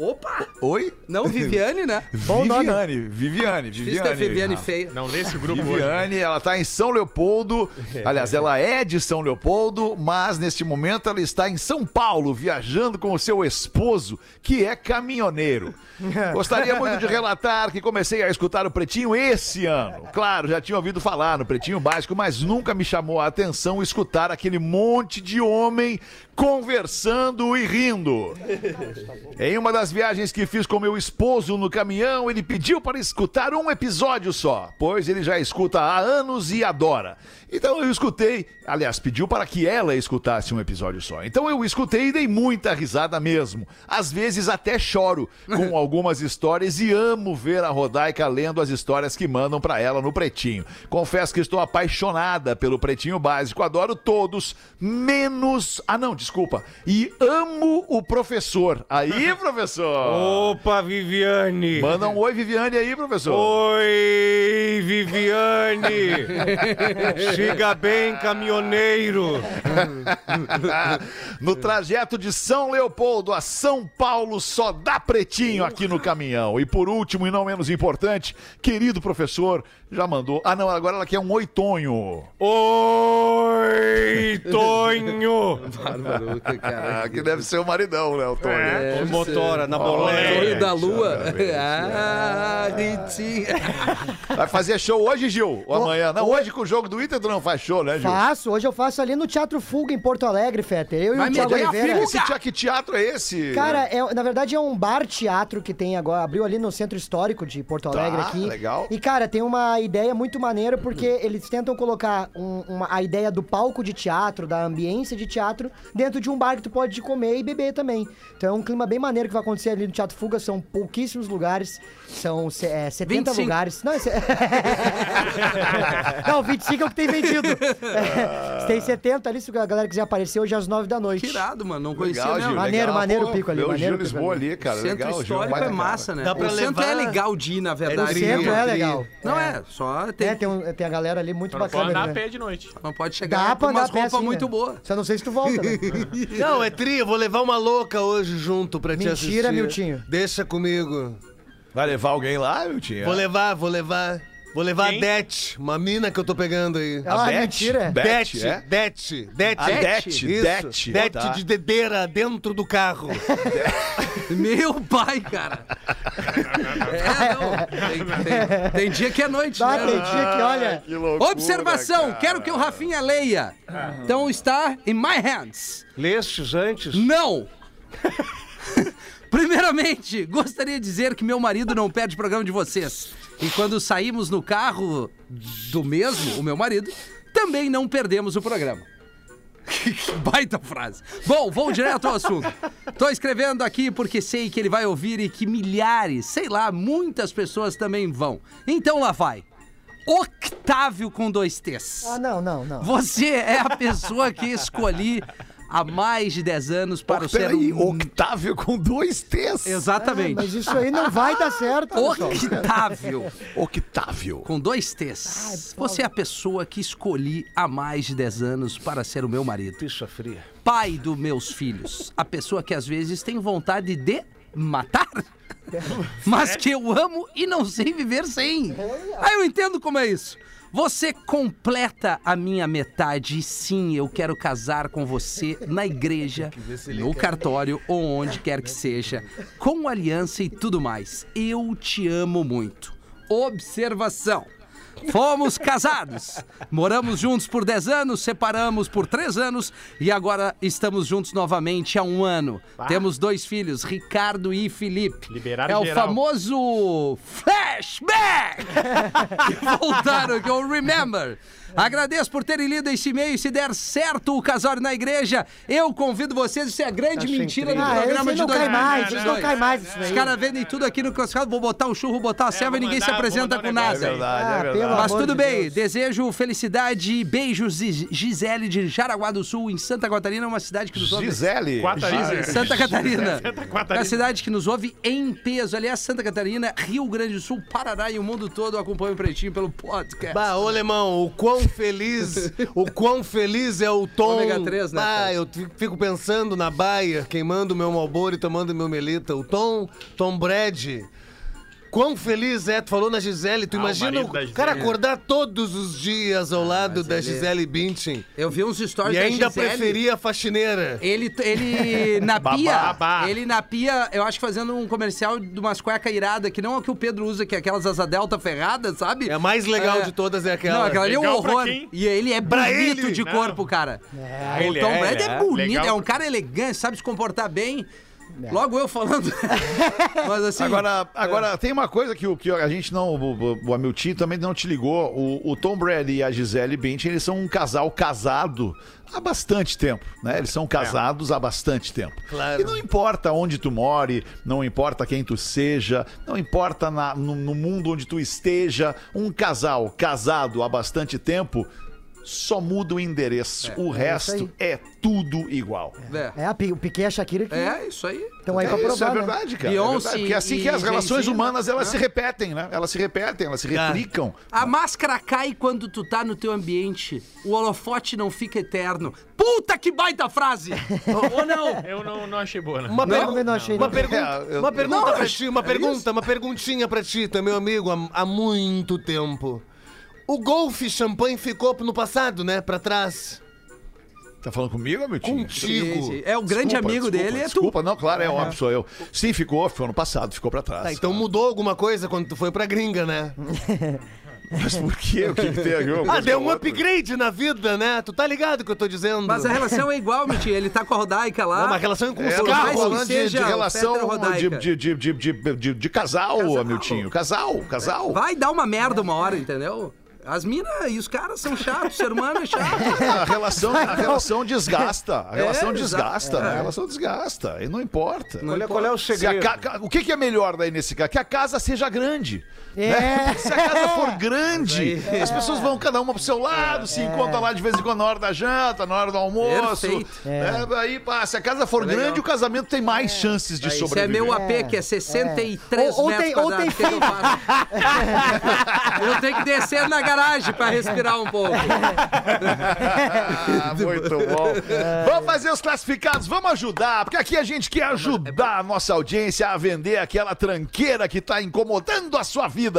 Opa! Oi? Não, Viviane, né? Bom nome. Viviane, Viviane, Viviane. ter Viviane Rafa. feia. Não lê esse grupo hoje. Viviane, ela tá em São Leopoldo. Aliás, ela é de São Leopoldo, mas neste momento ela está em São Paulo, viajando com o seu esposo, que é caminhoneiro. Gostaria muito de relatar que comecei a escutar o Pretinho esse ano. Claro, já tinha ouvido falar no Pretinho Básico, mas nunca me chamou a atenção escutar aquele monte de homem conversando e rindo. Em uma das viagens que fiz com meu esposo no caminhão, ele pediu para escutar um episódio só, pois ele já escuta há anos e adora. Então eu escutei, aliás, pediu para que ela escutasse um episódio só. Então eu escutei e dei muita risada mesmo. Às vezes até choro com algumas histórias e amo ver a Rodaica lendo as histórias que mandam para ela no Pretinho. Confesso que estou apaixonada pelo Pretinho Básico, adoro todos, menos. Ah, não, desculpa. E amo o professor. Aí, professor! Opa, Viviane. Manda um oi, Viviane, aí, professor. Oi, Viviane. Chega bem, caminhoneiro. no trajeto de São Leopoldo a São Paulo, só dá pretinho aqui no caminhão. E por último, e não menos importante, querido professor, já mandou. Ah, não, agora ela quer um oitonho. Oi, Tonho. Barbaruca, cara. Ah, que deve ser o maridão, né, o Tonho? É, motora na Olho boleia. da lua. Ah, Ritinha. Vai fazer show hoje, Gil? Ou amanhã? Não, hoje com o jogo do Inter tu não faz show, né, Gil? Faço, hoje eu faço ali no Teatro Fuga em Porto Alegre, Fetter. Eu e Vai o Thiago Oliveira. Esse tea- que teatro é esse? Cara, é, na verdade é um bar teatro que tem agora, abriu ali no centro histórico de Porto Alegre Tá, aqui. legal. E cara, tem uma ideia muito maneira porque eles tentam colocar um- uma- a ideia do palco de teatro, da ambiência de teatro, dentro de um bar que tu pode comer e beber também. Então é um clima bem maneiro que vai acontecer ali no Teatro Fuga, são pouquíssimos lugares, são é, 70 25. lugares. Não, esse... Não, 25 é o que tem vendido. É, tem 70 ali, se a galera quiser aparecer hoje às 9 da noite. Que irado, mano. Não conhecia Legal, mesmo. Gil. Maneiro, legal. maneiro Pô, o pico ali, o maneiro Gil o Lisboa ali. cara. Centro legal, Gil, histórico é cara. massa, né? Dá pra o centro levar- é legal de ir, na verdade. O centro é legal. Não é, só tem, É, tem, um- tem a galera ali muito Só não pode bacana. andar a né? pé de noite. não pode chegar Dá com pra andar umas a roupas sim, muito né? boas. Só não sei se tu volta, né? Não, é tri, eu vou levar uma louca hoje junto pra te Mentira, assistir. Miltinho. Deixa comigo. Vai levar alguém lá, meu tio? Vou levar, vou levar. Vou levar Quem? a Det, uma mina que eu tô pegando aí. Ah, Beth? mentira. Beth, Det, é? Det, Det. A Det. Det. Det Tá. de dedeira dentro do carro. Meu pai, cara. É, não. Tem, tem- tem dia que é noite, Ah, né? tem dia que, olha... Que loucura, Observação, cara. quero que o Rafinha leia. Então está in my hands. Lestes antes? Não! Primeiramente, gostaria de dizer que meu marido não perde programa de vocês. E quando saímos no carro do mesmo, o meu marido, também não perdemos o programa. Que baita frase. Bom, vou direto ao assunto. Tô escrevendo aqui porque sei que ele vai ouvir e que milhares, sei lá, muitas pessoas também vão. Então lá vai. Octávio com dois T's. Ah, não, não, não. Você é a pessoa que escolhi há mais de 10 anos para Pô, o ser peraí, um... Octávio com dois T's. Exatamente. Mas isso aí não vai dar certo. Octávio, Octávio. com dois T's. Você é a pessoa que escolhi há mais de 10 anos para ser o meu marido. Picha fria. Pai dos meus filhos. A pessoa que às vezes tem vontade de matar. Mas que eu amo e não sei viver sem. Ah, eu entendo como é isso. Você completa a minha metade sim, eu quero casar com você na igreja, no cartório ou onde quer que seja, com aliança e tudo mais. Eu te amo muito. Observação. Fomos casados. Moramos juntos por 10 anos, separamos por 3 anos e agora estamos juntos novamente há um ano. Temos dois filhos, Ricardo e Felipe. Liberaram é o geral. famoso flashback! que voltaram, que o remember. Agradeço por terem lido esse e-mail. Se der certo o casório na igreja, eu convido vocês. Isso é grande Achei mentira no incrível. Ah, programa de não dois cai mais, esse não 2022. cai mais isso Os caras vendem tudo aqui no classificado. Vou botar o churro, botar a selva e vou ninguém se mandar- vou apresenta com nada. É verdade, Ah, é verdade. Mas tudo de bem, Deus. desejo felicidade e beijos, Gi- Gisele de Jaraguá do Sul, em Santa Catarina, uma cidade que nos ouve. Gisele. Catarina. Santa Catarina. Santa É Catarina. a cidade que nos ouve em peso. Aliás, Santa Catarina, Rio Grande do Sul, Paraná e o mundo todo acompanham o Pretinho pelo podcast. Bah, ô Lemão, o quão feliz, o quão feliz é o Tom. Ômega 3, né, cara? eu fi- fico pensando na baia, queimando meu malboro e tomando meu melita. O Tom, Tom Brad. Quão feliz é, tu falou na Gisele, tu Ah, o imagina o Gisele. cara acordar todos os dias ao lado da ele- Gisele Bündchen Eu vi uns stories e da ainda Gisele. preferia a faxineira. Ele, ele na pia, Babá. ele na pia, eu acho que fazendo um comercial de umas cuecas iradas, que não é o que o Pedro usa, que é aquelas asa delta ferradas, sabe? É a mais legal de todas é aquela. Não, aquela ali é um horror. quem? E ele é Pra bonito ele, de não. corpo, cara. o ele Tom é, Brady é, é. bonito, Legal. é um cara elegante, sabe se comportar bem. Logo eu falando. Mas assim. Agora, agora tem uma coisa que, o- que a gente não. O, o, Hamilton também não te ligou. O, o Tom Brady e a Gisele Bündchen, eles são um casal casado há bastante tempo, né? Eles são casados há bastante tempo. Claro. E não importa onde tu more, não importa quem tu seja, não importa na- no, no mundo onde tu esteja, um casal casado há bastante tempo só muda o endereço. o resto é tudo igual. É, É, a o Piquet e a Shakira que é isso aí. estão aí pra É, provar, isso é né? verdade, cara. é Beyoncé verdade, porque é assim e que as relações Jay-Z, humanas né? elas se repetem, né? Elas se repetem, elas se replicam. A máscara cai quando tu tá no teu ambiente. O holofote não fica eterno. Puta que baita frase! ou, não? Eu não, não achei boa, não. Uma, Não, pergu- também não achei, uma não. pergunta, É, eu- uma pergunta Não, pra ti, uma é pergunta, isso. uma perguntinha pra ti, meu amigo, há, há muito tempo. O golfe champanhe ficou no passado, né, pra trás. Tá falando comigo, meu tio? Contigo. É o grande Desculpa, amigo desculpa, dele, é tu. Desculpa, não, claro, é óbvio, sou eu. Sim, ficou, ficou no passado, ficou pra trás. Tá, então mudou alguma coisa quando tu foi pra gringa, né? Mas por quê? O que, que tem a ver? Ah, deu um upgrade na vida, né? Tu tá ligado o que eu tô dizendo? Mas a relação é igual, meu tio. Ele tá com a Rodaica lá. Não, mas a relação é com É, os eu tô mais carros. falando de, seja de relação de, de, de, de, de, de- de casal, Hamiltinho. Casal, casal. Vai dar uma merda uma hora, entendeu? As minas e os caras são chatos, o ser humano é chato. A relação, a relação desgasta. A relação É, desgasta, exato. né? É. A relação desgasta. E não importa. Olha qual é o Se a segredo. ca- ca- O que, que é melhor daí nesse caso? Que a casa seja grande. É. né? Se a casa for grande, as pessoas vão cada uma pro seu lado, se encontram lá de vez em quando na hora da janta, na hora do almoço. Perfeito. né? Aí, pá, se a casa for grande, o casamento tem mais chances de é sobreviver. meu AP, que é 63 Ou- ou metros tem- ou tem que eu faço? Eu tenho que descer na garagem pra respirar um pouco. Ah, muito bom. Vamos fazer os classificados, vamos ajudar, porque aqui a gente quer ajudar a nossa audiência a vender aquela tranqueira que tá incomodando a sua vida.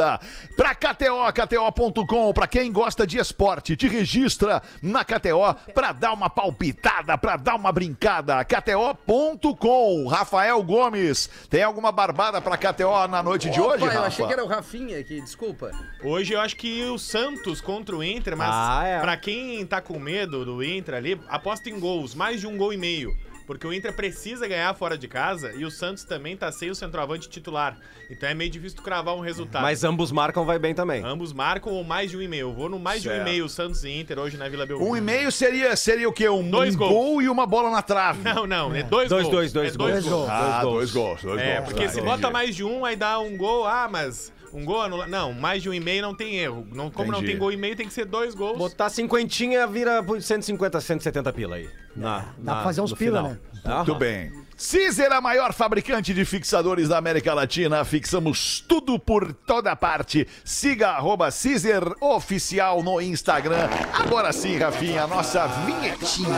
Pra KTO, KTO.com, pra quem gosta de esporte, te registra na KTO pra dar uma palpitada, pra dar uma brincada. KTO.com. Rafael Gomes, tem alguma barbada pra KTO na noite de hoje, Opa, Rafa? eu achei que era o Rafinha aqui, desculpa. Hoje eu acho que o Santos contra o Inter, mas Ah, é. pra quem tá com medo do Inter ali, aposta em gols, mais de um gol e meio. Porque o Inter precisa ganhar fora de casa e o Santos também tá sem o centroavante titular. Então é meio difícil tu cravar um resultado. Mas ambos marcam, vai bem também. Ambos marcam ou mais de um e meio. Eu vou no mais de um e Certo. meio, Santos e Inter, hoje na Vila Belmiro. Um e meio seria, seria o quê? Um, Dois um gols. gol e uma bola na trave. Não, não, é dois, Dois, gols. dois, dois é dois gols. gols. Ah, Dois dois gols, dois É, gols. porque Tá, se entendi. bota mais de um, aí dá um gol. Ah, mas um gol anula. Não, mais de um e meio não tem erro. Não, como não Entendi. tem gol e meio, tem que ser dois gols. Botar cinquentinha vira por 150, 170 pila aí. Na, Dá pra fazer uns pila, final. né? Muito bem. Caesar, a maior fabricante de fixadores da América Latina. Fixamos tudo por toda parte. Siga arroba Caesar Oficial no Instagram. Agora sim, Rafinha, a nossa vinhetinha.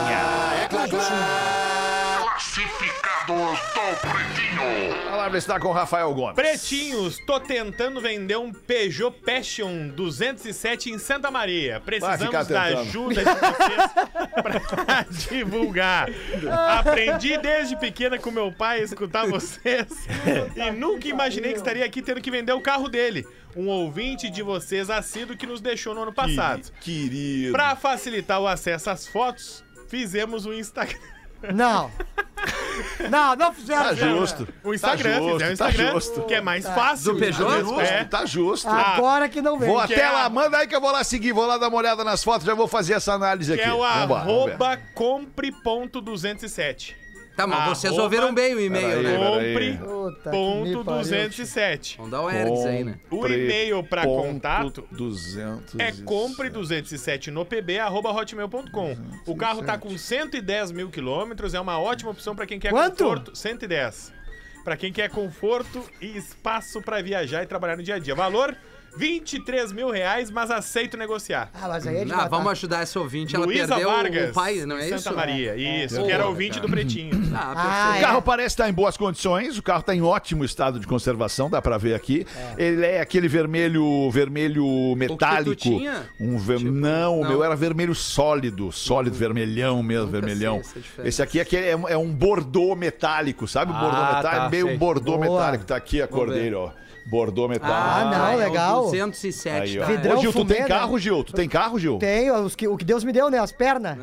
Classificados do Pretinho. A palavra está com o Rafael Gomes. Pretinhos, tô tentando vender um Peugeot Passion 207 em Santa Maria. Precisamos da ajuda de vocês pra divulgar. Aprendi desde pequena com meu pai a escutar vocês e nunca imaginei que estaria aqui tendo que vender o carro dele. Um ouvinte de vocês assíduo que nos deixou no ano passado. Querido. Pra facilitar o acesso às fotos, fizemos o Instagram. Não. Não, não fizeram. Tá justo. O Instagram, tá justo, fizer o tá Instagram, justo. que é mais fácil. Do Peugeot? Tá justo, É. tá justo. Agora que não vem. Vou Que até é lá, a- manda aí que eu vou lá seguir, vou lá dar uma olhada nas fotos, já vou fazer essa análise Que aqui. é o Vambora, vamos ver. arroba compre.207. Tá, mas vocês Arroba- ouviram bem o e-mail, Peraí, né? peraí. Puta que Compre me ponto pariu. 207. Vamos dar o Ergs aí, né? O e-mail pra Ponto contato 200 É compre 207 no pb arroba hotmail.com. O carro tá com 110 mil quilômetros, é uma ótima opção pra quem quer Quanto? conforto. 110. Pra quem quer conforto e espaço pra viajar e trabalhar no dia a dia. Valor 23 mil reais, mas aceito negociar. Ah, mas aí é de Ah, matar. vamos ajudar essa ouvinte. Ela Luísa perdeu Vargas, o pai, não é Santa isso? Maria, isso, É. que era ouvinte do Pretinho. Ah, Ah, O é. carro parece estar em boas condições, o carro está em ótimo estado de conservação, dá pra ver aqui. Ele é aquele vermelho, vermelho metálico. tinha? Um ver- Tipo, não, o não. meu era vermelho sólido, sólido, vermelhão mesmo, Nunca vermelhão. sei essa diferença. Esse aqui é, aquele- é um- é um bordô metálico, sabe? O bordô Ah, metálico, tá, meio sei. bordô Boa. metálico, tá aqui a cor ver. dele, ó. Bordô metálico. Ah, não, é o legal. 207. Aí, ó. tá? Vidrão Ô, Gil, tu fumê, tem né? carro, Gil? Tu tem carro, Gil? Tenho, os que, o que Deus me deu, né? As pernas.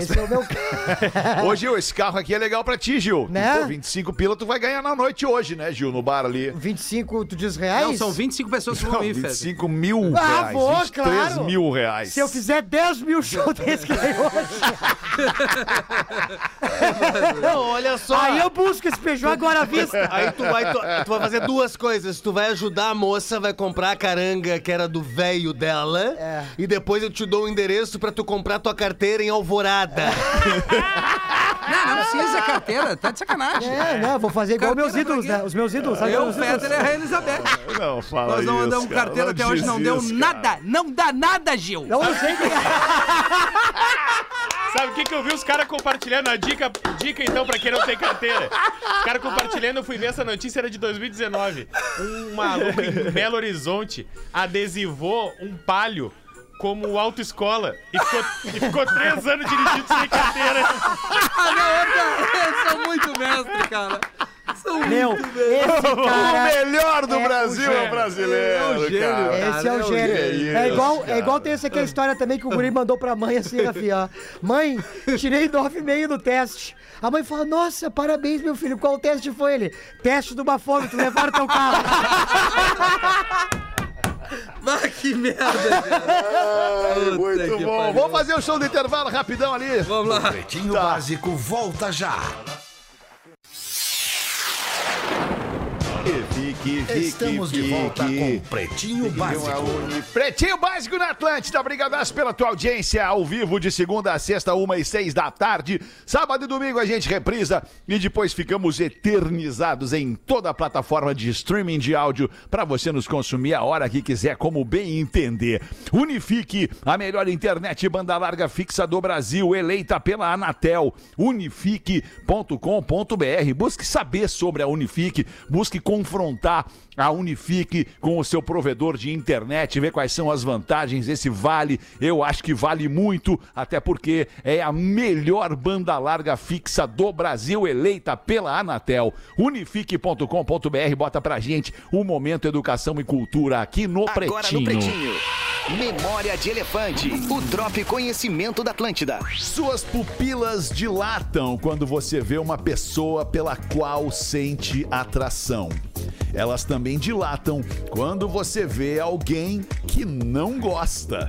Esse é o meu carro. Ô, Gil, esse carro aqui é legal pra ti, Gil. Né? Pô, 25 pila tu vai ganhar na noite hoje, né, Gil? No bar ali. 25, tu diz reais? Não, são 25 pessoas que vão ir, Fede. 25 mil Ah, reais. vou, 23 claro. mil reais. Se eu fizer 10 mil shows desse que tem hoje, Não, olha só. aí eu busco esse Peugeot agora à vista. Aí tu vai, tu, tu vai fazer duas coisas. Tu vai ajudar a moça, vai comprar a caranga que era do velho dela. É. E depois eu te dou o endereço pra tu comprar tua carteira em Alvorada. Não, não precisa carteira, tá de sacanagem. É, não, vou fazer igual meus ídolos, né? Os meus ídolos, sabe? Eu, o Meus ídolos. Fetter e a Rainha Elizabeth. Não, fala Nós não isso, mandamos cara. carteira até hoje, não deu isso, nada. cara. Não dá nada, Gil. Não, eu sei que... Sabe o que, que eu vi os caras compartilhando? A dica, dica então pra quem não tem carteira. Os caras compartilhando, eu fui ver essa notícia, era de 2019. Um maluco em Belo Horizonte adesivou um palio como autoescola e ficou, e ficou três anos dirigindo sem carteira. Ah, não, eu sou muito mestre, cara. Meu, esse O cara... melhor do é o Brasil é o brasileiro, É o gênio, cara. Esse é o é o gênio. É igual, é igual tem essa aqui a história também que o guri mandou pra mãe assim, Rafinha, ó. Mãe, tirei 9,5 no teste. A mãe fala, nossa, parabéns, meu filho. Qual teste foi ele? Teste do bafômetro, levaram teu carro. Ah, que merda, cara. Puta Muito bom. Vamos fazer o show do intervalo rapidão ali. Vamos lá. Pretinho Tá. Básico volta já. Fique, fique, Estamos de fique. volta com Pretinho Básico. Pretinho Básico na Atlântida, brigadaço pela tua audiência, ao vivo de segunda a sexta, uma e seis da tarde. Sábado e domingo a gente reprisa e depois ficamos eternizados em toda a plataforma de streaming de áudio para você nos consumir a hora que quiser, como bem entender. Unifique, a melhor internet banda larga fixa do Brasil, eleita pela Anatel. Unifique.com.br. Busque saber sobre a Unifique, busque confrontar a Unifique com o seu provedor de internet, ver quais são as vantagens. Esse vale, eu acho que vale muito, até porque é a melhor banda larga fixa do Brasil, eleita pela Anatel. Unifique.com.br, bota pra gente o momento educação e cultura aqui no Agora Pretinho. no Pretinho. Memória de Elefante. O Drop Conhecimento da Atlântida. Suas pupilas dilatam quando você vê uma pessoa pela qual sente atração. Elas também dilatam quando você vê alguém que não gosta.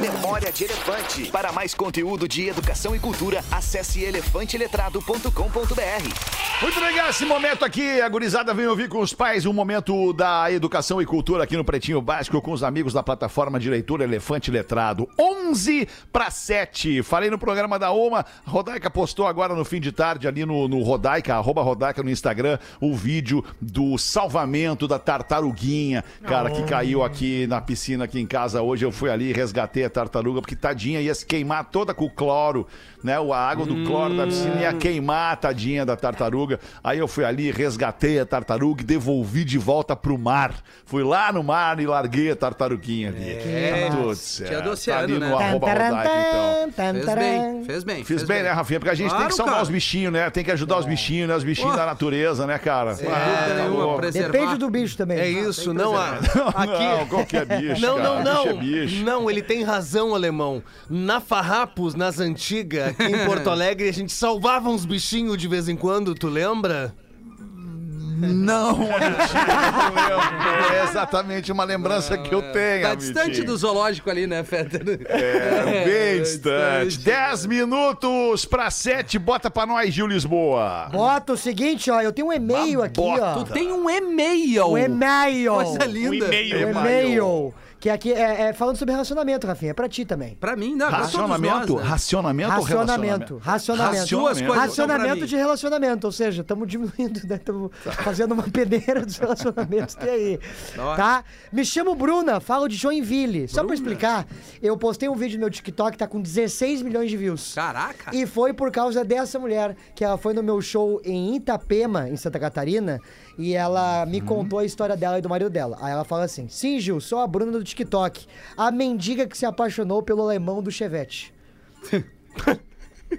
Memória de Elefante. Para mais conteúdo de educação e cultura, acesse elefanteletrado.com.br. Muito legal esse momento aqui. A gurizada vem ouvir com os pais um momento da educação e cultura aqui no Pretinho Básico com os amigos da plataforma de leitura Elefante Letrado. 11 para 7. Falei no programa da Oma. Rodaica postou agora no fim de tarde ali no, no Rodaica, arroba Rodaica no Instagram, o vídeo do salvamento da tartaruguinha, cara, que caiu aqui na piscina aqui em casa. Hoje. Eu fui ali e resgatei a tartaruga porque tadinha ia se queimar toda com o cloro, né? A água do cloro da piscina ia queimar a tadinha da tartaruga. Aí eu fui ali, resgatei a tartaruga e devolvi de volta pro mar. Fui lá no mar e larguei a tartaruguinha ali. É, tá tudo tinha certo. do oceano, tá ali no né? arroba Rodaica, então. Fez bem, fez bem. Fiz bem, né, Rafinha? Porque a gente tem Claro, que salvar cara. os bichinhos, né? Tem que ajudar os bichinhos, né? Os bichinhos Pô. da natureza, né, cara? Ah, tá louco. Depende do bicho também. É isso, não há. Não, qualquer bicho. Não, cara. não, não. Bicho é bicho. Não, ele tem razão, alemão. Na Farrapos, nas antigas, em Porto Alegre, a gente salvava uns bichinhos de vez em quando, tu lembra? Não, não. É exatamente uma lembrança que eu tenho, Tá distante do zoológico ali, né, Fetter? É, bem distante. distante. 10 minutos pra 7. Bota pra nós, Gil Lisboa. Bota o seguinte, ó, eu tenho um e-mail aqui, bota. ó. Tu tem um e-mail. Um e-mail. Coisa linda. e-mail. Um e-mail. Que aqui é, é falando sobre relacionamento, Rafinha. É pra ti também. Pra mim, não. pra todos Racionamento? nós, né? Racionamento ou Racionamento. relacionamento? Racionamento. Racionamento mim. de relacionamento, ou seja, estamos diminuindo, né? Estamos fazendo uma peneira dos relacionamentos tem aí. Nossa. Tá? Me chamo Bruna, falo de Joinville. Só pra explicar, eu postei um vídeo no meu TikTok, tá com 16 milhões de views. Caraca. E foi por causa dessa mulher, que ela foi no meu show em Itapema, em Santa Catarina, e ela me contou a história dela e do marido dela. Aí ela fala assim: Sim, Gil, sou a Bruna do TikTok, a mendiga que se apaixonou pelo alemão do Chevette.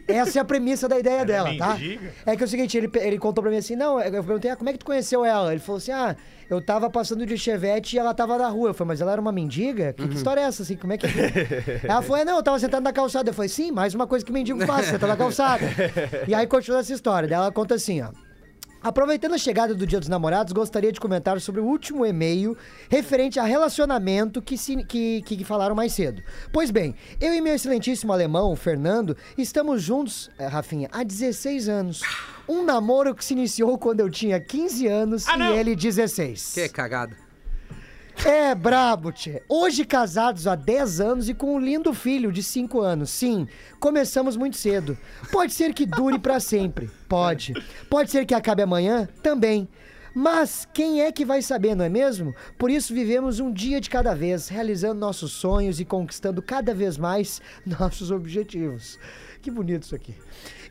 Essa é a premissa da ideia dela, tá? mendiga? É que é o seguinte, ele, ele contou pra mim assim, não, eu perguntei, ah, como é que tu conheceu ela? Ele falou assim, ah, eu tava passando de chevette e ela tava na rua. Eu falei, mas ela era uma mendiga? Que, que história é essa, assim, como é que... ela falou, é, não, eu tava sentado na calçada. Eu falei, sim, mais uma coisa que mendigo faz, senta na calçada. e aí continua essa história, daí ela conta assim, ó. Aproveitando a chegada do Dia dos Namorados, gostaria de comentar sobre o último e-mail referente a relacionamento que, se- que, que falaram mais cedo. Pois bem, eu e meu excelentíssimo alemão, Fernando, estamos juntos, eh, Rafinha, há 16 anos. Um namoro que se iniciou quando eu tinha 15 anos Ah, e ele 16. Que cagada. É brabo, tchê. Hoje casados há 10 anos e com um lindo filho de 5 anos. Sim, começamos muito cedo. Pode ser que dure pra sempre. Pode. Pode ser que acabe amanhã? Também. Mas quem é que vai saber, não é mesmo? Por isso vivemos um dia de cada vez, realizando nossos sonhos e conquistando cada vez mais nossos objetivos. Que bonito isso aqui.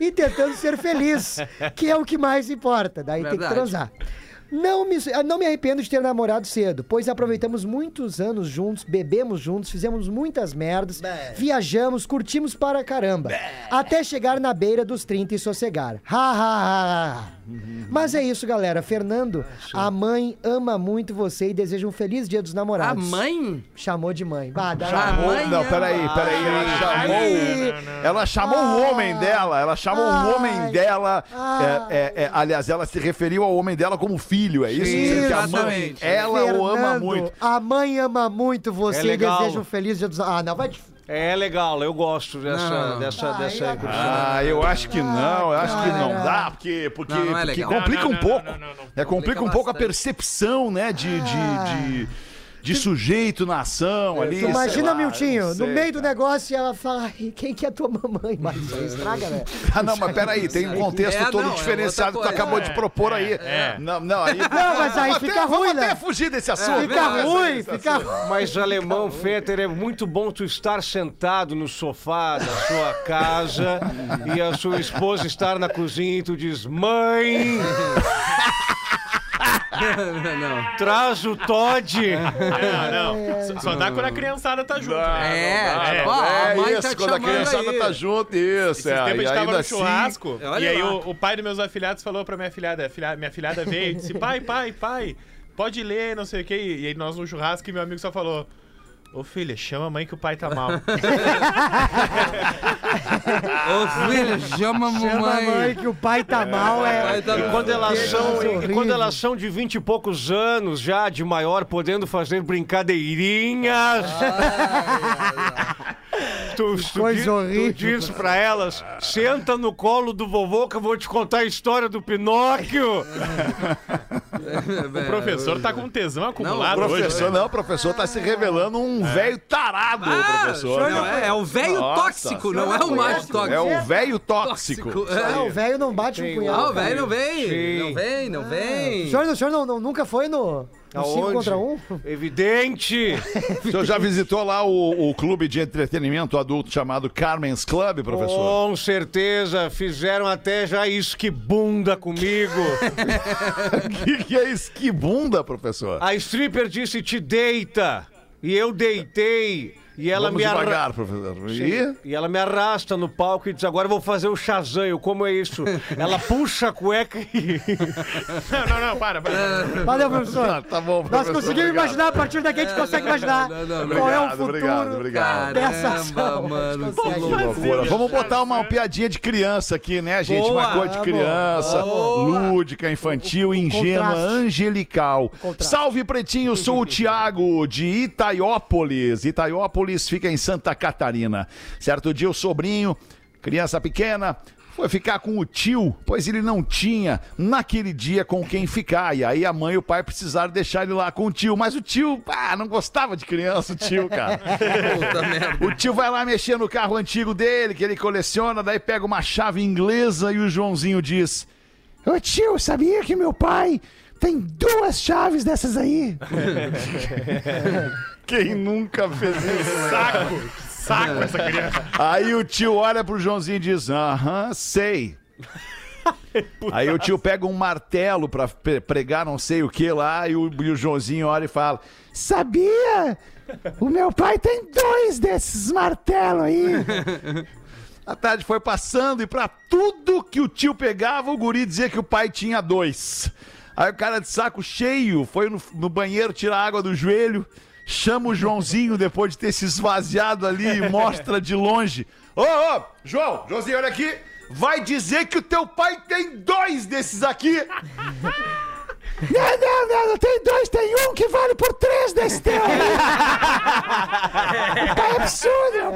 E tentando ser feliz, que é o que mais importa. Daí tem que Verdade. transar. Não me, não me arrependo de ter namorado cedo, pois aproveitamos muitos anos juntos, bebemos juntos, fizemos muitas merdas, viajamos, curtimos para caramba. Até chegar na beira dos 30 e sossegar. Ha, ha, ha, ha. Mas é isso, galera. Fernando, a mãe ama muito você e deseja um feliz dia dos A namorados. mãe? Chamou de mãe. Bah, A Chamou, mãe não, é- peraí, peraí. Ela chamou, Ai. ela chamou o homem dela. Ela chamou o homem dela. É, é, é, aliás, ela se referiu ao homem dela como filho. É isso? Que a mãe, exatamente. ela o ama Fernando, muito. A mãe ama muito você É e deseja um feliz dia dos Ah, não, vai te... É legal, eu gosto dessa. Não. dessa, Ai, dessa ai, Ah, eu acho que não, eu acho que não cara. dá, porque, porque, Não, não é porque legal. complica Não, um não, pouco. não, não, não, não. É, complica Complica um pouco a percepção, né, de, de, de, de sujeito na ação ali. sei Imagina, lá, Miltinho, não no sei, meio do negócio e ela fala, "Ai, quem que é tua mamãe? Mas estraga, né? Ah, não, mas peraí, tem um contexto É, todo não, é diferenciado que tu acabou de propor aí. é. Não, não, aí. Não, mas aí fica até- ruim, Vamos né? até fugir desse assunto. Fica Vamos até ruim, fica ruim. Mas, alemão Fetter, é muito bom tu estar sentado no sofá da sua casa e a sua esposa estar na cozinha e tu diz: Mãe, não. traz o Todd. Não, não. Só- Só dá quando a criançada tá junto, né? É, não dá, a mãe isso, tá te quando a chamando criançada aí. tá junto, isso. Esses é, tempos a e gente tava ainda no assim- churrasco Olha e aí lá. o, o pai dos meus afilhados falou pra minha afilhada, filha- minha afilhada veio e disse, pai, pai, pai, pode ler, não sei o que. E aí nós no churrasco e meu amigo só falou, ô filha, chama a mãe que o pai tá mal. Ô, filho, chama a Chama a mãe mamãe. que o pai tá mal, é... Pai tá E quando elas são, e quando elas são de vinte e poucos anos, já de maior, podendo fazer brincadeirinhas. Tu, tu, coisa di- horrível. tu diz pra elas: senta no colo do vovô que eu vou te contar a história do Pinóquio. o professor tá com tesão acumulado O hoje. professor, né? não, o professor tá se revelando um velho tarado, o professor. Não, é, é o velho tóxico, não é o mais tóxico. É o velho tóxico. É. Ah, o velho não bate um punhal. Ah, o velho não vem. Sim. Não vem, não O vem. senhor, o senhor não, não- nunca foi no 5 Aonde? contra 1? Um? Evidente. O senhor já visitou lá o, o clube de entretenimento adulto chamado Carmen's Club, professor? Com certeza, fizeram até já isso que bunda comigo. O que, que é esquibunda, professor? A stripper disse: te deita. E eu deitei. E ela Vamos me arra- devagar, professor. E... E ela me arrasta no palco e diz: Agora eu vou fazer o Shazam. Eu, como é isso? ela puxa a cueca e. Não, não, não, para, para. Valeu, professor. Tá, tá bom, Nós professor, conseguimos obrigado. imaginar, a partir daqui a gente consegue imaginar não, não, qual é o Obrigado, futuro obrigado, obrigado. dessa ação. Mano, que. Vamos botar uma piadinha de criança aqui, né, gente? Boa. uma coisa de criança, lúdica, infantil, ingênua, contraste. angelical. contraste. Salve, pretinho, sou o Thiago, de Itaiópolis. Itaiópolis fica em Santa Catarina. Certo dia, o sobrinho, criança pequena, foi ficar com o tio, pois ele não tinha naquele dia com quem ficar. E aí a mãe e o pai precisaram deixar ele lá com o tio. Mas o tio, ah, não gostava de criança, o tio, cara. puta merda. O tio vai lá mexer no carro antigo dele, que ele coleciona, daí pega uma chave inglesa e o Joãozinho diz: Ô tio, sabia que meu pai tem duas chaves dessas aí? Quem nunca fez isso? Saco, saco essa criança. Aí o tio olha pro Joãozinho e diz: Aham, sei. Aí o tio pega um martelo pra pre- pregar não sei o que lá e o, e o Joãozinho olha e fala: Sabia? O meu pai tem dois desses martelos aí. A tarde foi passando e pra tudo que o tio pegava, o guri dizia que o pai tinha dois. Aí o cara de saco cheio foi no, no banheiro tirar água do joelho, chama o Joãozinho depois de ter se esvaziado ali e mostra de longe. Ô, ô, João, Joãozinho, olha aqui. Vai dizer que o teu pai tem dois desses aqui. Não, não, não, não tem dois, tem um que vale por três desse teu é absurdo.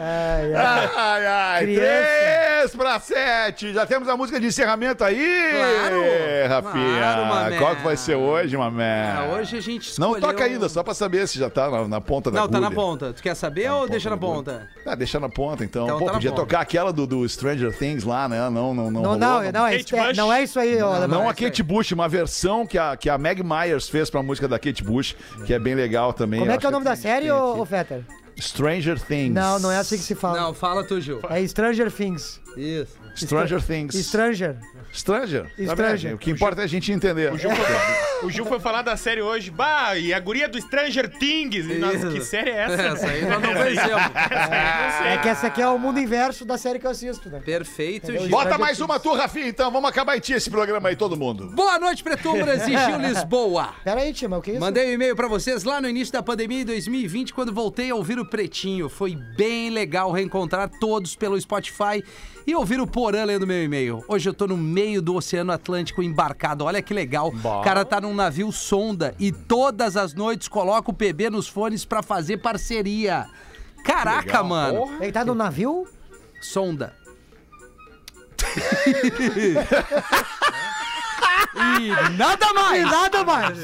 Ai, ai. Ai, ai, três pra sete. Já temos a música de encerramento aí, Claro. Rafinha. Claro. Qual que vai ser hoje, mamé? Ah, hoje a gente Não escolheu- toca ainda, só pra saber se já tá na, na ponta da Não, tá na agulha. ponta. Tu quer saber ou deixa na ponta? Ah, deixa na ponta, então. Então Pô, tá podia ponta. tocar aquela do, do Stranger Things lá, né? Não, não, não. Não, rolou, não, não, é, Kate é- Bush. não é isso aí, ó. Não a Kate Bush, uma versão que a, que a Meg Myers fez pra música da Kate Bush, que é bem legal também. Como é que é o nome da série, ô Fetter? Stranger Things. Não, não é assim que se fala. Não, fala tu, Gil. É Stranger Things. Isso. Stranger Things. Stranger. Stranger. Tá Stranger. bem? O que importa é a gente entender. O Gil, foi, o Gil foi falar da série hoje. Bah, e a guria do Stranger Things. Nós, Isso. que série é essa? Essa aí nós não conhecemos. sei. É que essa aqui é o mundo inverso da série que eu assisto, né? Perfeito? Gil. Bota Stranger mais uma tu, Rafinha, então. Vamos acabar em ti esse programa aí, todo mundo. Boa noite, Pretumbras e Gil Lisboa. Pera aí, Tima, o que é isso? Mandei um e-mail pra vocês lá no início da pandemia em 2020, quando voltei a ouvir o Pretinho. Foi bem legal reencontrar todos pelo Spotify e ouvir o Porã lendo meu e-mail. Hoje eu tô no meio do Oceano Atlântico embarcado. Olha que legal. O cara tá num navio sonda e todas as noites coloca o PB nos fones pra fazer parceria. Caraca, mano. Ele tá no navio? Sonda. e nada E mais. nada mais.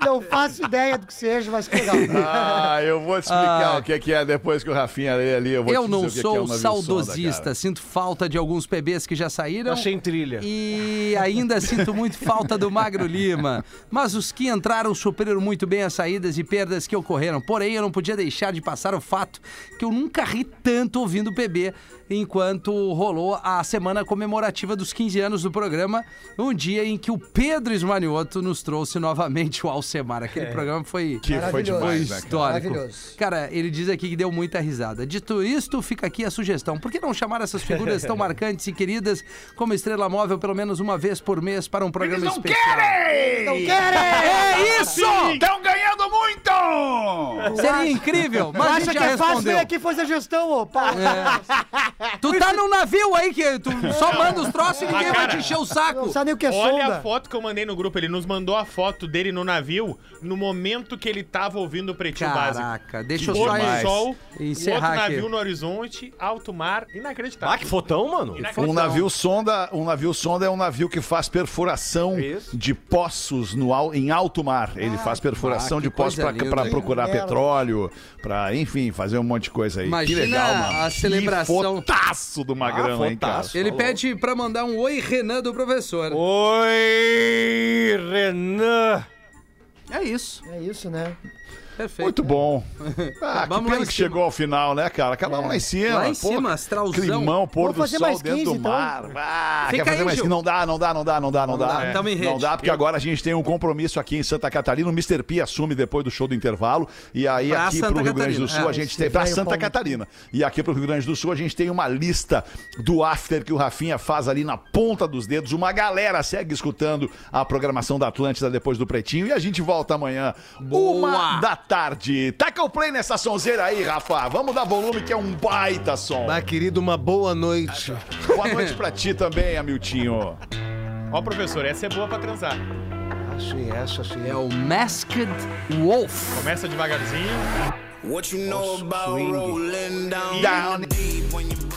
Não faço ideia do que seja, mas que legal. Ah, eu vou te explicar Ah. o que é que é depois que o Rafinha lê ali. Eu, vou Eu te não dizer o que é que é sou um saudosista, sonda, sinto falta de alguns PBs que já saíram. Achei em trilha. E ainda sinto muito falta do Magro Lima. Mas os que entraram supriram muito bem as saídas e perdas que ocorreram. Porém, eu não podia deixar de passar o fato que eu nunca ri tanto ouvindo o PB enquanto rolou a semana comemorativa dos 15 anos do programa, um dia em que o Pedro Esmanioto nos trouxe novamente o Alcemar. Aquele programa foi Que foi demais, né, cara? histórico. Maravilhoso. Cara, ele diz aqui que deu muita risada. Dito isto, fica aqui a sugestão. Por que não chamar essas figuras tão marcantes e queridas como Estrela Móvel pelo menos uma vez por mês para um programa Eles não especial? querem! Não querem! É isso! Estão ganhando muito! Seria incrível, mas a Acha gente que já é fácil respondeu. vir aqui fazer gestão, ô pau? Tu tá num navio aí que tu só manda os troços e ninguém vai te encher o Não saco. sabe nem o que é Olha sonda. a foto que eu mandei no grupo. Ele nos mandou a foto dele no navio no momento que ele tava ouvindo o Pretinho Básico. Caraca, deixa eu Pôr só do demais. sol, encerrar o outro aqui. navio no horizonte, alto mar, inacreditável. Ah, que fotão, mano. Um navio sonda, um navio sonda é um navio que faz perfuração Isso. de poços no, al- em alto mar. Ele faz perfuração ah, que de poços coisa para linda. procurar Que merda. petróleo, para enfim, fazer um monte de coisa aí. Imagina que legal, mano. a celebração. Fotaço do Magrão, Ah, hein, cara. Ele pede pra mandar um oi, Renan, do professor. Oi, Renan. É isso. É isso, né? Perfeito. Muito bom. Ah, que Vamos lá pena que chegou ao final, né, cara? Acabamos lá em cima. Lá em Pô, cima, astralzão. Climão, pôr do sol mais dentro 15, do então. mar. Ah, Fica quer fazer aí, mais. 15? Não dá, não dá, não dá, não dá, não dá. dá, tamo em Não dá, porque agora a gente tem um compromisso aqui em Santa Catarina. O Mr. P assume depois do show do intervalo. E aí, Pra aqui Santa pro Rio Grande do. Sul, É, a gente tem. Pra Santa Catarina. E aqui pro Rio Grande do Sul, a gente tem uma lista do after que o Rafinha faz ali na ponta dos dedos. Uma galera segue escutando a programação da Atlântida depois do Pretinho. E a gente volta amanhã, uma da tarde. Taca o play nessa sonzeira aí, Rafa. Vamos dar volume que é um baita som. Ah, querido, uma boa noite. Boa noite pra ti também, Amiltinho. Ó, professor, essa é boa pra transar. Achei essa, achei. É o Masked Wolf. Começa devagarzinho. What you know about rolling down, Down. in the